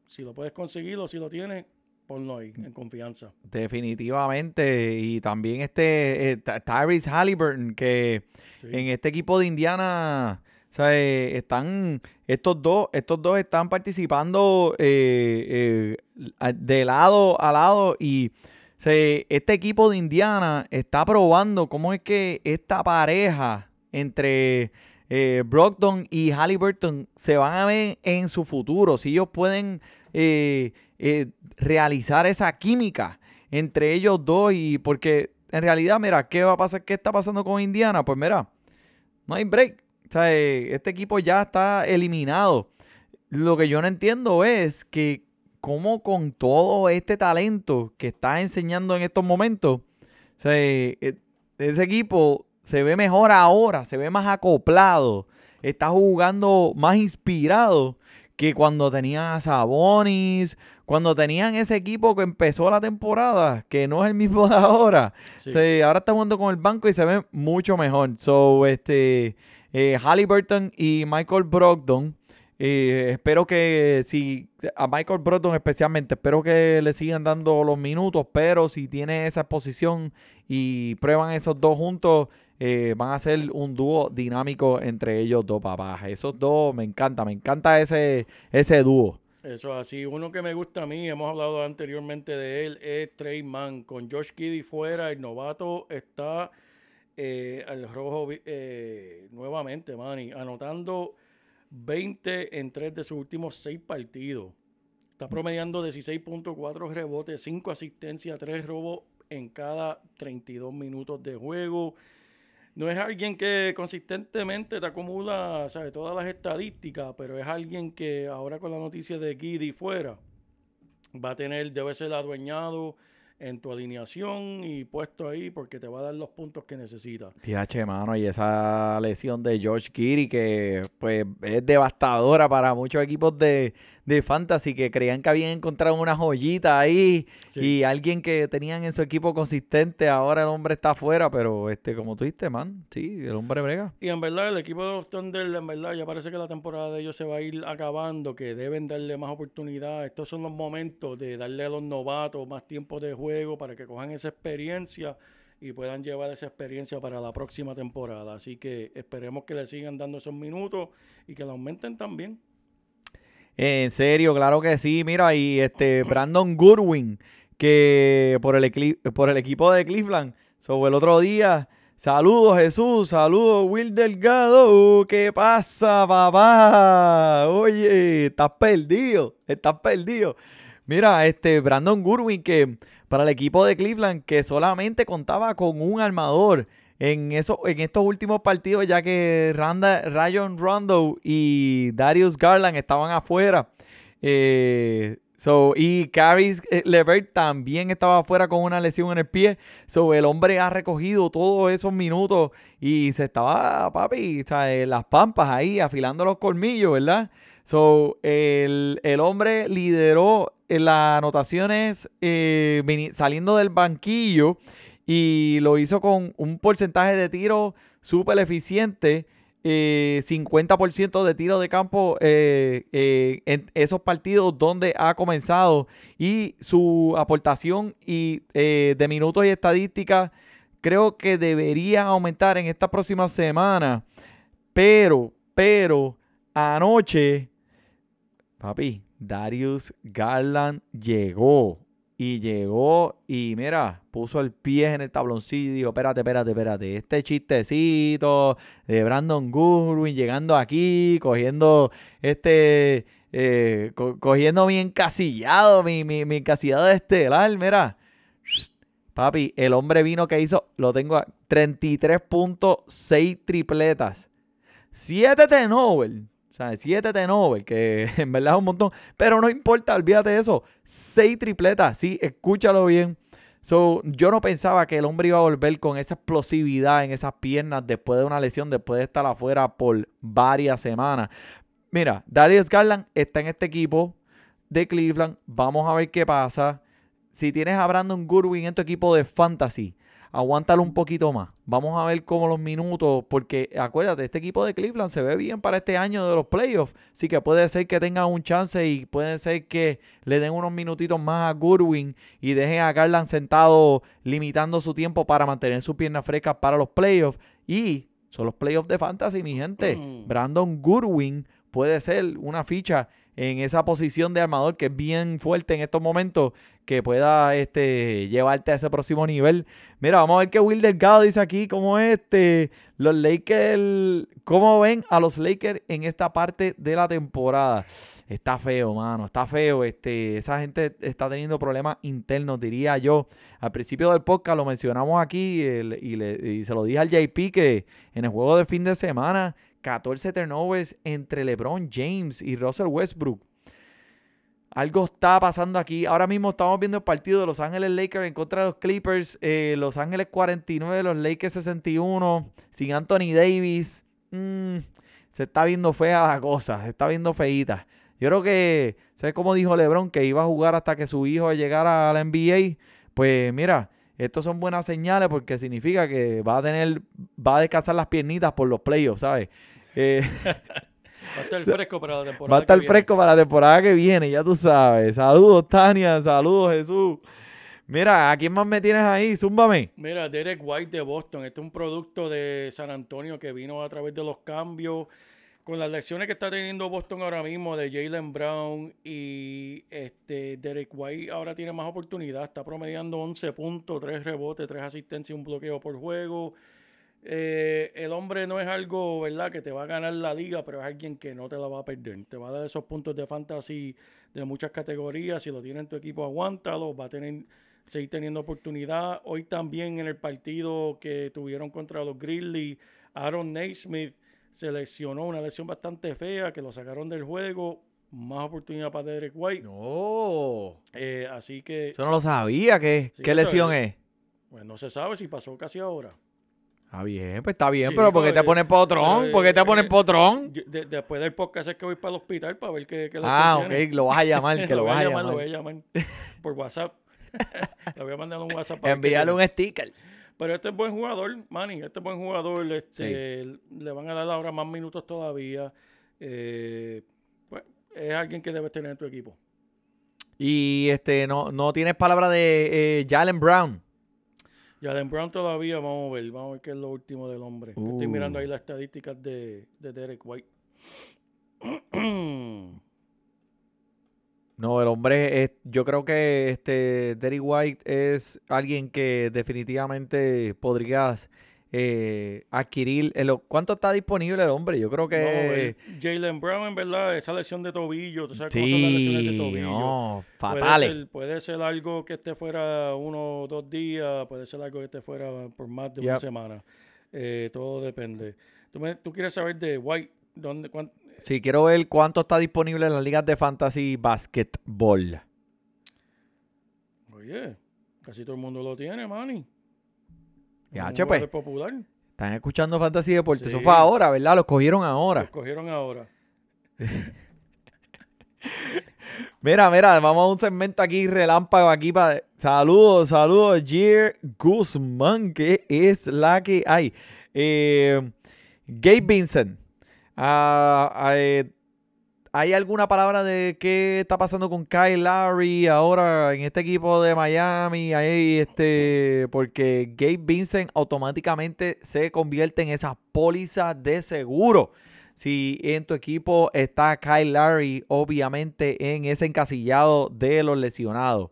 si lo puedes conseguir o si lo tienes, ponlo ahí, en confianza.
Definitivamente. Y también este eh, Ty- Tyrese Halliburton, que
Sí.
en este equipo de Indiana, sea, eh, están, estos dos, estos dos están participando eh, eh, de lado a lado y sea, este equipo de Indiana está probando cómo es que esta pareja entre eh, Brogdon y Halliburton se van a ver en su futuro, si ellos pueden eh, realizar esa química entre ellos dos y porque en realidad, mira, ¿qué va a pasar? ¿Qué está pasando con Indiana? Pues mira, no hay break. O sea, este equipo ya está eliminado. Lo que yo no entiendo es que cómo con todo este talento que está enseñando en estos momentos, o sea, eh, ese equipo se ve mejor ahora, se ve más acoplado, está jugando más inspirado que cuando tenían a Sabonis, cuando tenían ese equipo que empezó la temporada, que no es el mismo de ahora.
Sí.
Sí, ahora está jugando con el banco y se ve mucho mejor. So, este, eh, Halliburton y Michael Brogdon. eh, espero que si a Michael Brogdon especialmente, espero que le sigan dando los minutos, pero si tiene esa exposición y prueban esos dos juntos, eh, van a ser un dúo dinámico entre ellos dos, papás. Esos dos me encanta, me encanta ese, ese dúo.
Eso así. Uno que me gusta a mí, hemos hablado anteriormente de él, es Trey Mann. Con Josh Giddy fuera, el novato está eh, al rojo eh, nuevamente, Manny, anotando 20 en 3 de sus últimos 6 partidos. Está promediando 16.4 rebotes, 5 asistencias, 3 robos en cada 32 minutos de juego. No es alguien que consistentemente te acumula ¿sabe? todas las estadísticas, pero es alguien que ahora con la noticia de Giddy fuera, va a tener, debe ser adueñado en tu alineación y puesto ahí porque te va a dar los puntos que necesita.
TH, mano, y esa lesión de George Kitty que pues es devastadora para muchos equipos de, de fantasy que creían que habían encontrado una joyita ahí
Sí.
y alguien que tenían en su equipo consistente, ahora el hombre está afuera, pero este, como tú dijiste, man, sí, el hombre brega.
Y en verdad, el equipo de Thunder, en verdad, ya parece que la temporada de ellos se va a ir acabando, que deben darle más oportunidad. Estos son los momentos de darle a los novatos más tiempo de juego para que cojan esa experiencia y puedan llevar esa experiencia para la próxima temporada. Así que esperemos que le sigan dando esos minutos y que la aumenten también.
En serio, claro que sí. Mira, y este Brandon Goodwin, que por el, por el equipo de Cleveland, sobre el otro día. Saludos, Jesús. Saludos, Will Delgado. ¿Qué pasa, papá? Oye, estás perdido. Estás perdido. Mira, este Brandon Goodwin, que para el equipo de Cleveland, que solamente contaba con un armador en, eso, en estos últimos partidos, ya que Randa, Rayon Rondo y Darius Garland estaban afuera. Eh, so, y Caris eh, Levert también estaba afuera con una lesión en el pie. So, el hombre ha recogido todos esos minutos y se estaba, papi, sea, en las pampas ahí, afilando los colmillos, ¿verdad? So, el, el hombre lideró en las anotaciones eh, saliendo del banquillo y lo hizo con un porcentaje de tiro súper eficiente. eh, 50% de tiro de campo eh, eh, en esos partidos donde ha comenzado y su aportación y de minutos y estadísticas creo que deberían aumentar en esta próxima semana pero pero anoche papi Darius Garland llegó y llegó y mira, puso el pie en el tabloncillo y dijo, espérate, espérate, espérate, este chistecito de Brandon Goodwin llegando aquí, cogiendo este, eh, co- cogiendo mi encasillado, mi, mi, mi encasillado de estelar, mira. Papi, el hombre vino que hizo, lo tengo a 33.6 tripletas. 7 turnovers. Sea, 7 turnovers, que en verdad es un montón. Pero no importa, olvídate de eso. 6 tripletas, sí, escúchalo bien. So, yo no pensaba que el hombre iba a volver con esa explosividad en esas piernas después de una lesión, después de estar afuera por varias semanas. Mira, Darius Garland está en este equipo de Cleveland. Vamos a ver qué pasa. Si tienes a Brandon Goodwin en tu equipo de fantasy, aguántalo un poquito más. Vamos a ver cómo los minutos, porque acuérdate, este equipo de Cleveland se ve bien para este año de los playoffs. Así que puede ser que tengan un chance y puede ser que le den unos minutitos más a Goodwin y dejen a Garland sentado limitando su tiempo para mantener su pierna fresca para los playoffs. Y son los playoffs de fantasy, mi gente.
Mm.
Brandon Goodwin puede ser una ficha en esa posición de armador que es bien fuerte en estos momentos, que pueda este, llevarte a ese próximo nivel. Mira, vamos a ver qué Will Delgado dice aquí, cómo este, los Lakers, cómo ven a los Lakers en esta parte de la temporada. Está feo, mano, está feo. Este, esa gente está teniendo problemas internos, diría yo. Al principio del podcast lo mencionamos aquí y, y se lo dije al JP que en el juego de fin de semana 14 turnovers entre LeBron James y Russell Westbrook. Algo está pasando aquí. Ahora mismo estamos viendo el partido de Los Ángeles Lakers en contra de los Clippers. Eh, los Ángeles 49, los Lakers 61. Sin Anthony Davis. Mm, se está viendo fea la cosa. Se está viendo feíta. Yo creo que, ¿sabes cómo dijo LeBron? Que iba a jugar hasta que su hijo llegara a la NBA. Pues mira, estos son buenas señales porque significa que va a tener, va a descansar las piernitas por los playoffs, ¿sabes? Eh,
Va a estar fresco para la temporada.
va a estar
que viene.
fresco para la temporada que viene, ya tú sabes. Saludos, Tania. Saludos, Jesús. Mira, ¿a quién más me tienes ahí? Zúmbame.
Mira, Derek White de Boston. Este es un producto de San Antonio que vino a través de los cambios. Con las lecciones que está teniendo Boston ahora mismo de Jalen Brown y este Derek White ahora tiene más oportunidad. Está promediando 11 puntos, 3 rebotes, 3 asistencias y un bloqueo por juego. Eh, el hombre no es algo, ¿verdad?, que te va a ganar la liga, pero es alguien que no te la va a perder. Te va a dar esos puntos de fantasy de muchas categorías. Si lo tiene en tu equipo, aguántalo. Va a tener, seguir teniendo oportunidad. Hoy también en el partido que tuvieron contra los Grizzlies, Aaron Naismith se lesionó una lesión bastante fea, que lo sacaron del juego. Más oportunidad para Derek White.
No.
Eh, así que
Eso no lo sabía. ¿Qué,
Sí,
¿qué lesión
es.
es?
pues, no se sabe si pasó casi ahora.
Está bien, pues está bien,
Sí,
pero ¿por qué te
pues,
pones potrón?
eh,
¿Por qué te pones
eh,
potrón?
De- después del podcast es que voy para el hospital para ver qué, qué
Ah, ok, lo vas a llamar, que lo vas a
llamar. Lo voy a llamar por WhatsApp. le voy a mandar un WhatsApp. para
Envíale un sticker.
Pero este es buen jugador, Manny. Este es buen jugador. Este, Le van a dar ahora más minutos todavía. Eh, pues, es alguien que debes tener en tu equipo.
Y este, no, no tienes palabra de eh, Jalen Brown.
Jalen Brown todavía, vamos a ver. Vamos a ver qué es lo último del hombre. Estoy mirando
Uh.
ahí las estadísticas de, de Derek White.
No, el hombre, es, yo creo que este Derry White es alguien que definitivamente podrías eh, adquirir. el- ¿Cuánto está disponible el hombre? Yo creo que
Jalen Brown, en verdad, esa lesión de tobillo, tú sabes cómo son las lesiones de
sí,
tobillo.
no,
Puede
fatales.
ser, puede ser algo que esté fuera uno o dos días, puede ser algo que esté fuera por más de una semana. Eh, todo depende. ¿Tú, me- tú quieres saber de White? ¿Dónde, cuán-
Sí, quiero ver cuánto está disponible en las ligas de fantasy basketball.
Oye, casi todo el mundo lo tiene, Manny.
Ya, pues.
popular.
Están escuchando Fantasy Deportes. Eso
Sí.
fue ahora, ¿verdad? Los cogieron ahora.
Los cogieron ahora.
Mira, mira, vamos a un segmento aquí relámpago aquí para... Saludos, saludos, Jer Guzmán, que es la que hay. Eh, Gabe Vincent. eh, ¿Hay alguna palabra de qué está pasando con Kyle Lowry ahora en este equipo de Miami? Ahí, este, porque Gabe Vincent automáticamente se convierte en esa póliza de seguro. Si en tu equipo está Kyle Lowry, obviamente en ese encasillado de los lesionados.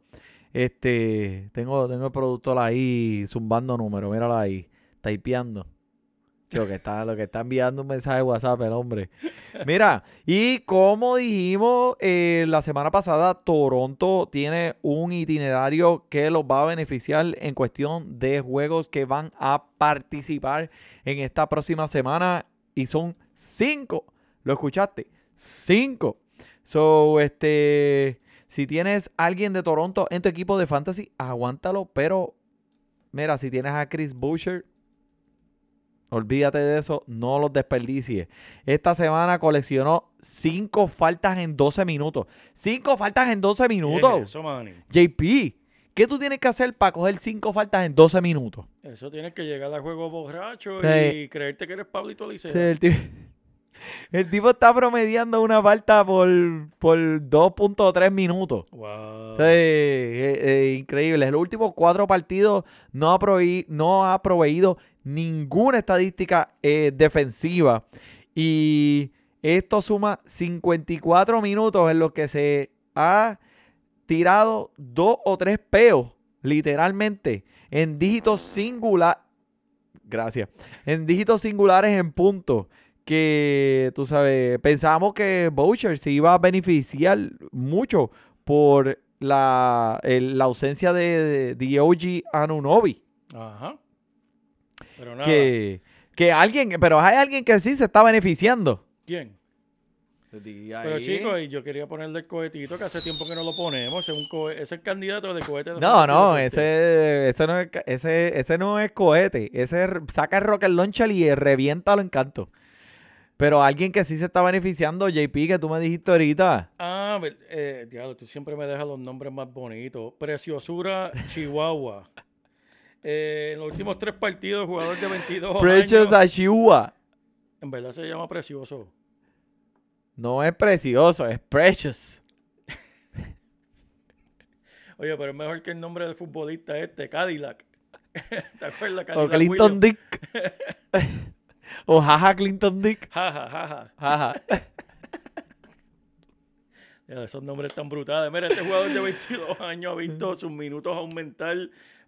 Este, tengo, tengo el productor ahí zumbando números, míralo ahí, typeando. Lo que está, lo que está enviando un mensaje de WhatsApp el hombre. Mira, y como dijimos eh, la semana pasada, Toronto tiene un itinerario que los va a beneficiar en cuestión de juegos que van a participar en esta próxima semana. Y son cinco. ¿Lo escuchaste? Cinco. So, este, si tienes alguien de Toronto en tu equipo de fantasy, aguántalo. Pero, mira, si tienes a Chris Boucher, olvídate de eso, no los desperdicies. Esta semana coleccionó cinco faltas en 12 minutos. Cinco faltas en 12
¿Qué es
minutos.
Eso.
JP, ¿qué tú tienes que hacer para coger cinco faltas en 12 minutos?
Eso tienes que llegar al juego borracho
Sí.
y creerte que eres Pablito Licea.
Sí, el, tipo, está promediando una falta por, por 2.3 minutos.
Wow.
Sí, eh, increíble. En los últimos cuatro partidos no ha, proveí- no ha proveído ninguna estadística eh, defensiva. Y esto suma 54 minutos en los que se ha tirado dos o tres peos, literalmente, en dígitos singular. Gracias. En dígitos singulares en punto. Que tú sabes, pensábamos que Boucher se iba a beneficiar mucho por la, el- la ausencia de, de Diogi Anunobi.
Ajá. Pero nada.
Que, que alguien, pero hay alguien que sí se está beneficiando.
¿Quién? Pero chicos, y yo quería ponerle el cohetito que hace tiempo que no lo ponemos. Ese es, un ese es el candidato de cohete. de
No, no, ese, ese, no es, ese, ese no es cohete. Ese es- saca el rocket launcher y revienta lo encanto. Pero alguien que sí se está beneficiando, JP, que tú me dijiste ahorita.
Ah, eh, diablo, tú siempre me dejas los nombres más bonitos. Preciosura Chihuahua. Eh, en los últimos tres partidos, jugador de 22
Precious
años.
Ashua.
En verdad se llama Precioso.
No es precioso, es precious.
Oye, pero es mejor que el nombre del futbolista este, Cadillac. ¿Te acuerdas?
O
Cadillac
Clinton
Williams?
Dick. O jaja Clinton Dick.
Jaja, jaja.
Jaja.
Esos nombres tan brutales. Mira, este jugador de 22 años ha visto sus minutos aumentar,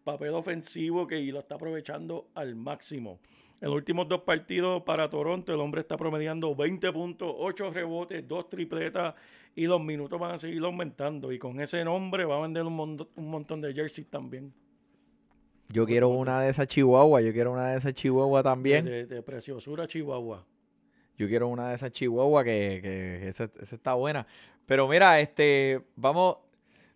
papel ofensivo que y lo está aprovechando al máximo. En los últimos dos partidos para Toronto, el hombre está promediando 20 puntos, 8 rebotes, 2 tripletas y los minutos van a seguir aumentando. Y con ese nombre va a vender un, mon- un montón de jerseys también.
Yo quiero una de esas chihuahuas. Yo quiero una de esas chihuahuas también.
De, de preciosura Chihuahua.
Yo quiero una de esas chihuahuas que, que esa, esa está buena. Pero mira, este, vamos.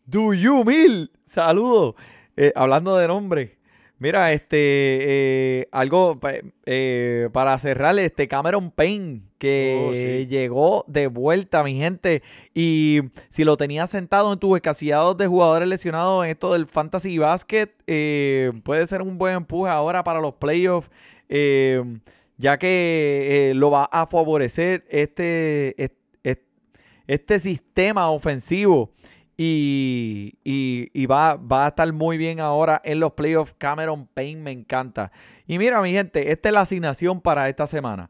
Do you mil. Saludos. Eh, hablando de nombre. Mira, este, eh, algo eh, para cerrar, este Cameron Payne, que
Oh, sí.
llegó de vuelta, mi gente. Y si lo tenías sentado en tus escasillados de jugadores lesionados en esto del fantasy basket, eh, puede ser un buen empuje ahora para los playoffs. ya que eh, lo va a favorecer este, est- est- este sistema ofensivo y, y- va, va a estar muy bien ahora en los playoffs. Cameron Payne me encanta. Y mira, mi gente, esta es la asignación para esta semana.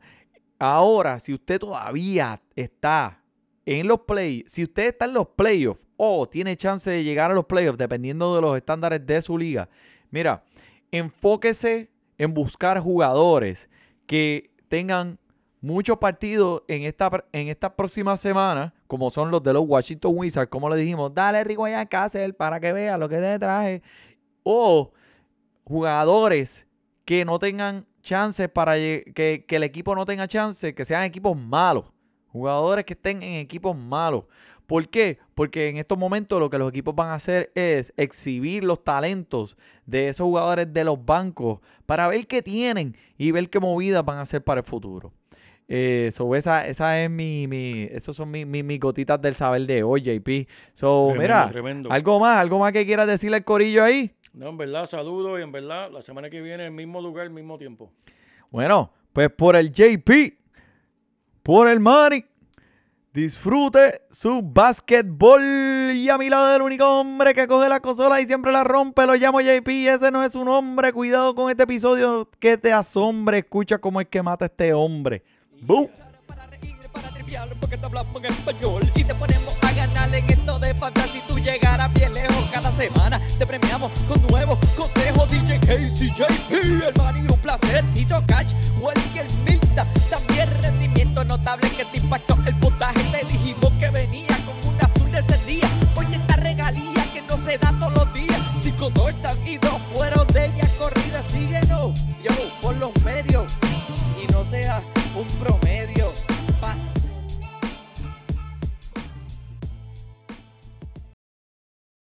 Ahora, si usted todavía está en los playoffs, si usted está en los playoffs o tiene chance de llegar a los playoffs, dependiendo de los estándares de su liga, mira, enfóquese en buscar jugadores que tengan muchos partidos en esta, en estas próximas semanas, como son los de los Washington Wizards, como le dijimos, dale Rico a Cáceres para que vea lo que te traje. O jugadores que no tengan chances para que, que el equipo no tenga chances, que sean equipos malos. Jugadores que estén en equipos malos. ¿Por qué? Porque en estos momentos lo que los equipos van a hacer es exhibir los talentos de esos jugadores de los bancos para ver qué tienen y ver qué movidas van a hacer para el futuro. Eh, so esa, esa es mi, mi esos son mis mi, mis gotitas del saber de hoy, JP. So,
Tremendo,
mira,
tremendo.
algo más, algo más que quieras decirle al corillo ahí.
No, en verdad, saludos y en verdad, la semana que viene, el mismo lugar, el mismo tiempo.
Bueno, pues por el JP, por el Manny, disfrute su básquetbol. Y a mi lado el único hombre que coge la consola y siempre la rompe, lo llamo JP. Ese no es un hombre. Cuidado con este episodio que te asombre. Escucha cómo es que mata a este hombre.
Triviar, porque te hablamos en español y te ponemos a ganar en esto de fantasy. Tú llegarás bien lejos cada semana. Te premiamos con nuevos consejos. DJ Casey, JP, el man y un placer. Tito Cash, Welker Milta. También rendimiento notable que te impactó el puntaje. Ella